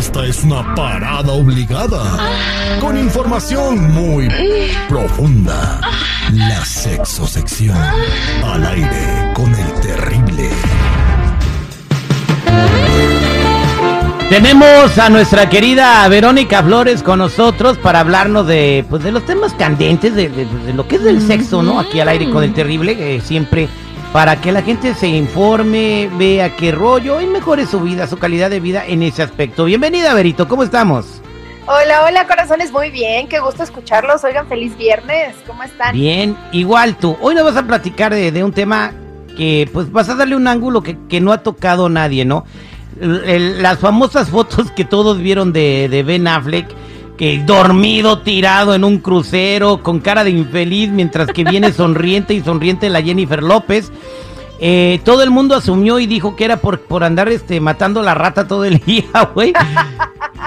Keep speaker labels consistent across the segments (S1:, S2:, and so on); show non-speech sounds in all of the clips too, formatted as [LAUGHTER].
S1: Esta es una parada obligada. Con información muy profunda. La sexosección. Al aire con el terrible.
S2: Tenemos a nuestra querida Verónica Flores con nosotros para hablarnos de, pues, de los temas candentes, de, lo que es del sexo, ¿no? Aquí al aire con el terrible, eh, siempre para que la gente se informe, vea qué rollo y mejore su vida, su calidad de vida en ese aspecto. Bienvenida, Verito, ¿cómo estamos?
S3: Hola, hola corazones, muy bien, qué gusto escucarlos. Oigan, feliz viernes, ¿cómo están?
S2: Bien, igual tú. Hoy nos vas a platicar de, de un tema que pues vas a darle un ángulo que, que no ha tocado nadie, ¿no? El- el- las famosas [LAUGHS] fotos que todos vieron de, de Ben Affleck, que dormido, tirado en un crucero, con cara de infeliz, mientras que viene [LAUGHS] sonriente y sonriente la Jennifer López. Eh, todo el mundo asumió y dijo que era por, por andar este, matando la rata todo el [LAUGHS] día, güey.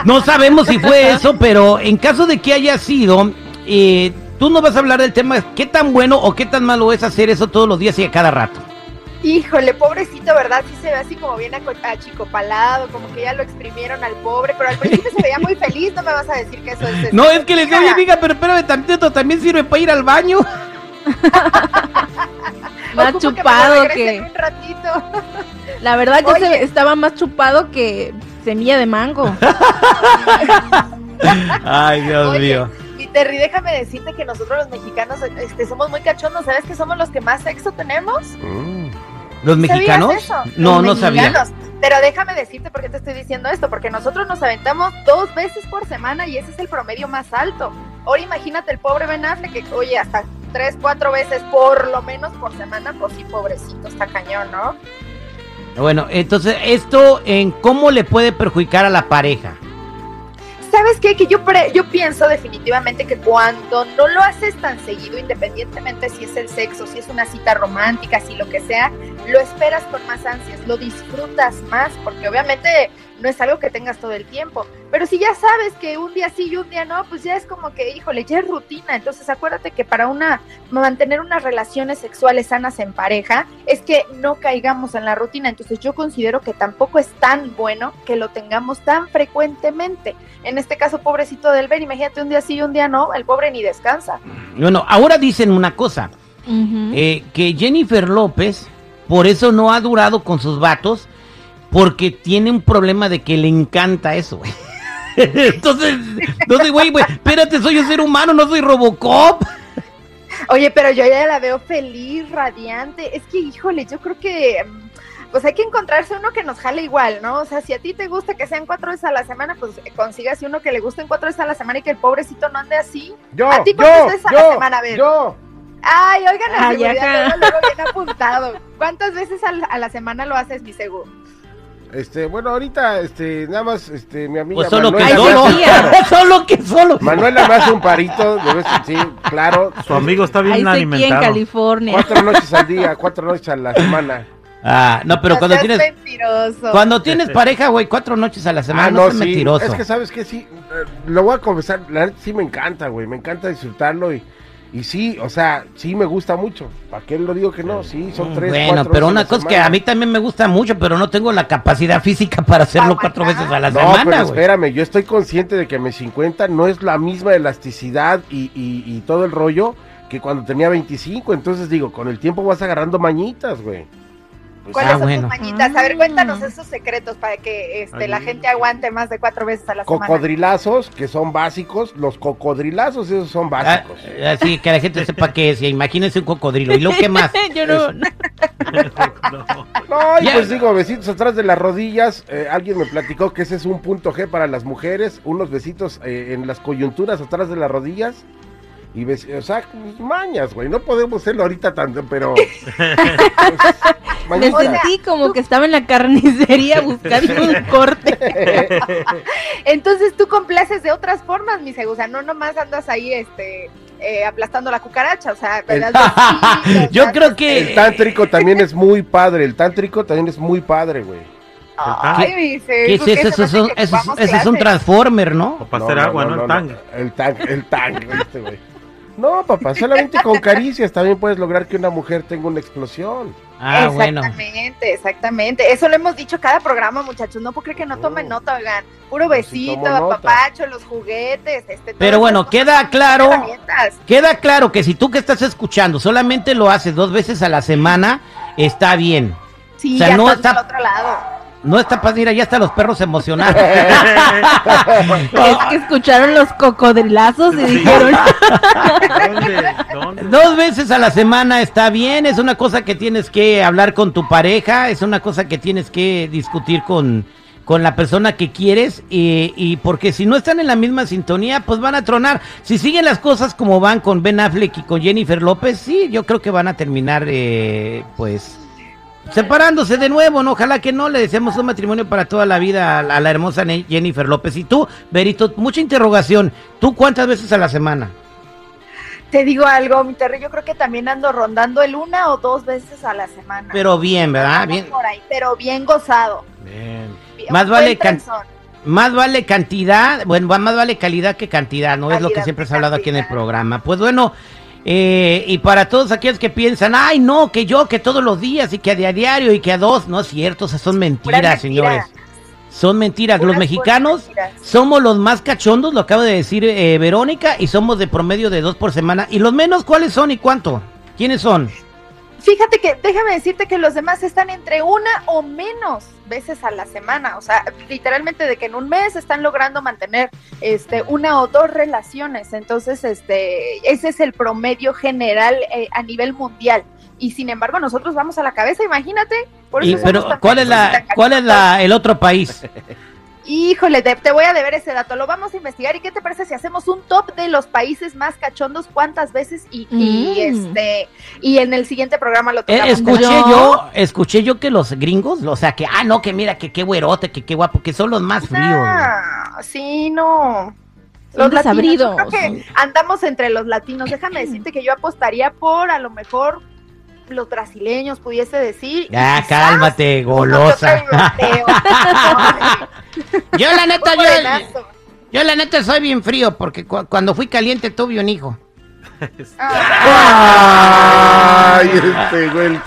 S2: No sabemos si fue eso, pero en caso de que haya sido, eh, tú nos vas a hablar del tema, qué tan bueno o qué tan malo es hacer eso todos los días y a cada rato.
S3: Híjole, pobrecito, ¿verdad? Sí se ve así como bien achicopalado, como que ya lo exprimieron al pobre, pero al principio se veía muy feliz, no me vas a decir que eso es... este,
S2: No, es que les
S3: mentira.
S2: amiga, pero espérame tantito, también sirve para ir al baño. [LAUGHS]
S4: Más
S3: Ocupo
S4: chupado
S3: regresen
S4: que.
S3: un ratito.
S4: La verdad, ya
S3: Oye.
S4: se, estaba más chupado que semilla de mango. [LAUGHS]
S2: Ay, Dios
S3: Oye, Y Terry, déjame decirte que nosotros los mexicanos este, somos muy cachondos, ¿sabes que somos los que más sexo tenemos?
S2: ¿Los
S3: ¿Sabías
S2: mexicanos?
S3: eso?
S2: No,
S3: Los
S2: no sabía.
S3: Pero déjame decirte por qué te estoy diciendo esto, porque nosotros nos aventamos dos veces por semana y ese es el promedio más alto. Ahora imagínate el pobre Ben Affleck que, oye, hasta tres, cuatro veces por lo menos por semana, pues sí, pobrecito, está cañón, ¿no?
S2: Bueno, entonces, ¿esto en cómo le puede perjudicar a la pareja?
S3: ¿Sabes qué? Que yo, pre- yo pienso definitivamente que cuando no lo haces tan seguido, independientemente si es el sexo, si es una cita romántica, si lo que sea, lo esperas con más ansias, lo disfrutas más, porque obviamente no es algo que tengas todo el tiempo. Pero si ya sabes que un día sí y un día no, pues ya es como que, híjole, ya es rutina. Entonces acuérdate que para una mantener unas relaciones sexuales sanas en pareja es que no caigamos en la rutina. Entonces yo considero que tampoco es tan bueno que lo tengamos tan frecuentemente. En este caso, pobrecito del Ben, imagínate un día sí y un día no, el pobre ni descansa.
S2: Bueno, ahora dicen una cosa, eh, que Jennifer López por eso no ha durado con sus vatos, porque tiene un problema de que le encanta eso, güey. [LAUGHS] Entonces, entonces, güey, güey, espérate, soy un ser humano, no soy Robocop.
S3: Oye, pero yo ya la veo feliz, radiante. Es que, híjole, yo creo que mm, pues hay que encontrarse uno que nos jale igual, ¿no? O sea, si a ti te gusta que sean cuatro veces a la semana, pues consigas uno que le gusten cuatro veces a la semana y que el pobrecito no ande así.
S5: Yo,
S3: ¿A ti
S5: yo,
S3: cuántas veces a la semana? A ver.
S5: yo.
S3: Ay, oigan, la
S4: Ay,
S3: seguridad, luego, bien apuntado. ¿Cuántas veces a la, a la semana lo haces, mi seguro?
S5: Este, bueno, ahorita, este, nada más, este, mi amiga
S2: Pues solo que
S5: Manuela,
S2: solo,
S5: me hace- [LAUGHS]
S2: solo que solo.
S5: Manuela me hace un parito, de vez en sí, claro.
S6: Su amigo está bien
S4: Ahí estoy aquí en
S6: alimentado.
S4: California.
S5: Cuatro noches al día, cuatro noches a la semana.
S2: Ah, no, pero
S3: No
S2: cuando tienes,
S3: mentiroso.
S2: cuando tienes pareja, güey, cuatro noches a la semana,
S5: ah,
S2: no,
S5: no, sí.
S2: mentiroso.
S5: Es que sabes que sí, eh, lo voy a confesar, la neta sí me encanta, güey, me encanta disfrutarlo y, y sí, o sea, sí me gusta mucho. ¿Para qué lo digo que no? Sí, son tres,
S2: Bueno,
S5: cuatro
S2: pero
S5: veces
S2: una cosa es que a mí también me gusta mucho, pero no tengo la capacidad física para hacerlo cuatro veces a la
S5: No,
S2: semana,
S5: pero
S2: güey.
S5: espérame, yo estoy consciente de que mis 50 no es la misma elasticidad y, y- y todo el rollo que cuando tenía 25. Entonces digo, con el tiempo vas agarrando mañitas, güey. Pues,
S3: ¿Cuáles
S2: Ah,
S3: son
S2: bueno.
S3: tus mañitas? A ver,
S4: Ah.
S3: cuéntanos esos secretos para que este, la gente aguante más de cuatro veces a la semana.
S5: cocodrilazos, que son básicos. Los cocodrilazos, esos son
S2: Ah,
S5: básicos.
S2: así que la gente sepa qué es. y Imagínense un cocodrilo. ¿Y luego qué más? [LAUGHS]
S4: Yo no, no. [LAUGHS]
S5: No, y pues digo, besitos atrás de las rodillas. Eh, alguien me platicó que ese es un punto G para las mujeres. Unos besitos eh, en las coyunturas atrás de las rodillas. Y bes- o sea, pues, mañas, güey. No podemos hacerlo ahorita tanto, pero. [LAUGHS] pues,
S4: Me sentí como que estaba en la carnicería [LAUGHS] buscando un corte. [LAUGHS]
S3: Entonces tú complaces de otras formas, mi seguro. O sea, no nomás andas ahí este, eh, aplastando la cucaracha. O sea, [LAUGHS]
S2: Yo creo que.
S5: El tántrico también es muy padre. El tántrico también es muy padre, güey.
S3: Ay, mi
S2: ¿Qué es eso? Eso, es un- eso eso es transformer, ¿no?
S6: O para hacer agua, no, el tang.
S5: El tang, el tang, este güey. No, papá, solamente con caricias también puedes lograr que una mujer tenga una explosión.
S2: Ah, bueno.
S3: exactamente, exactamente. Eso lo hemos dicho cada programa, muchachos. No puedo creer que no tomen
S5: Oh.
S3: nota, oigan. Puro
S5: Pues sí,
S3: besito, apapacho, los juguetes. Este,
S2: Pero bueno, queda claro-. Queda claro que si tú que estás escuchando solamente lo haces dos veces a la semana, está bien.
S3: Sí,
S2: O sea,
S3: ya
S2: no
S3: estás
S2: está-
S3: del otro lado.
S2: No está para mira, ya hasta los perros se emocionaron. [LAUGHS]
S4: Es que escucharon los cocodrilazos y dijeron,
S6: ¿Dónde? ¿Dónde?
S2: Dos veces a la semana está bien, es una cosa que tienes que hablar con tu pareja, es una cosa que tienes que discutir con, con la persona que quieres y, y porque si no están en la misma sintonía, pues van a tronar. Si siguen las cosas como van con Ben Affleck y con Jennifer López, sí, yo creo que van a terminar eh, pues separándose de nuevo, ¿no? Ojalá que no, le deseamos un matrimonio para toda la vida a la, hermosa Jennifer López. Y tú, Berito, mucha interrogación, ¿tú cuántas veces a la semana?
S3: Te digo algo, mi Terry, yo creo que también ando rondando el una o dos veces a la semana.
S2: Pero bien, ¿verdad? Bien.
S3: por ahí, pero bien gozado.
S6: Bien.
S3: Bien-
S2: Más vale. Más vale cantidad, bueno, más vale calidad que cantidad, ¿no? es lo que siempre se ha hablado aquí en el programa. Pues bueno, eh, y para todos aquellos que piensan, ay, no, que yo, que todos los días y que a diario y que a dos, no es cierto, o sea, son mentiras, señores. Son mentiras.
S3: Puras,
S2: los mexicanos
S3: mentiras.
S2: somos los más cachondos, lo acaba de decir eh, Verónica, y somos de promedio de dos por semana. ¿Y los menos cuáles son y cuánto? ¿Quiénes son?
S3: Fíjate que, déjame decirte que los demás están entre una o menos veces a la semana, o sea, literalmente de que en un mes están logrando mantener este una o dos relaciones, entonces este ese es el promedio general eh, a nivel mundial y sin embargo nosotros vamos a la cabeza, imagínate. Por eso
S2: pero ¿cuál es la cuál es la el otro país? [LAUGHS]
S3: Híjole, te, te voy a deber ese dato, lo vamos a investigar. ¿Y qué te parece si hacemos un top de los países más cachondos cuántas veces y, y,
S4: Mm.
S3: este y en el siguiente programa lo
S2: Eh,
S3: tocamos?
S2: escuché
S4: ¿Yo?
S2: yo, escuché yo que los gringos, o sea, que, ah, no, que mira, que qué güerote, que qué guapo, que son los más fríos.
S3: Ah, sí, no.
S4: Son
S3: latinos, creo que andamos entre los latinos. Déjame decirte que yo apostaría por a lo mejor los brasileños, pudiese decir.
S2: Ya, cálmate,
S3: uno que otro
S2: golosa.
S3: europeo. [LAUGHS]
S2: Yo la neta, yo, yo la neta soy bien frío, porque cu- cuando fui caliente tuve un hijo.
S5: Ay, este güey.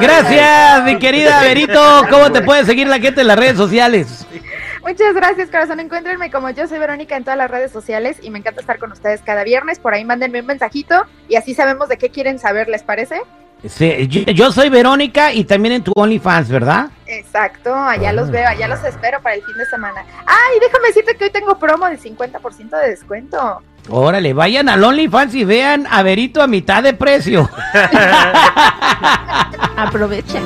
S2: Gracias, mi querida Verito. ¿Cómo te puede seguir la gente en las redes sociales?
S3: Muchas gracias, corazón. Encuéntrenme como yo soy Verónica en todas las redes sociales y me encanta estar con ustedes cada viernes. Por ahí mándenme un mensajito y así sabemos de qué quieren saber, ¿les parece?
S2: Sí, yo, yo soy Verónica y también en tu OnlyFans, ¿verdad?
S3: Exacto, allá
S2: Ah.
S3: los veo, allá los espero para el fin de semana. Ay, déjame decirte que hoy tengo promo del 50% de descuento.
S2: Órale, vayan al OnlyFans y vean a Verito a mitad de precio. [LAUGHS]
S4: aprovechen.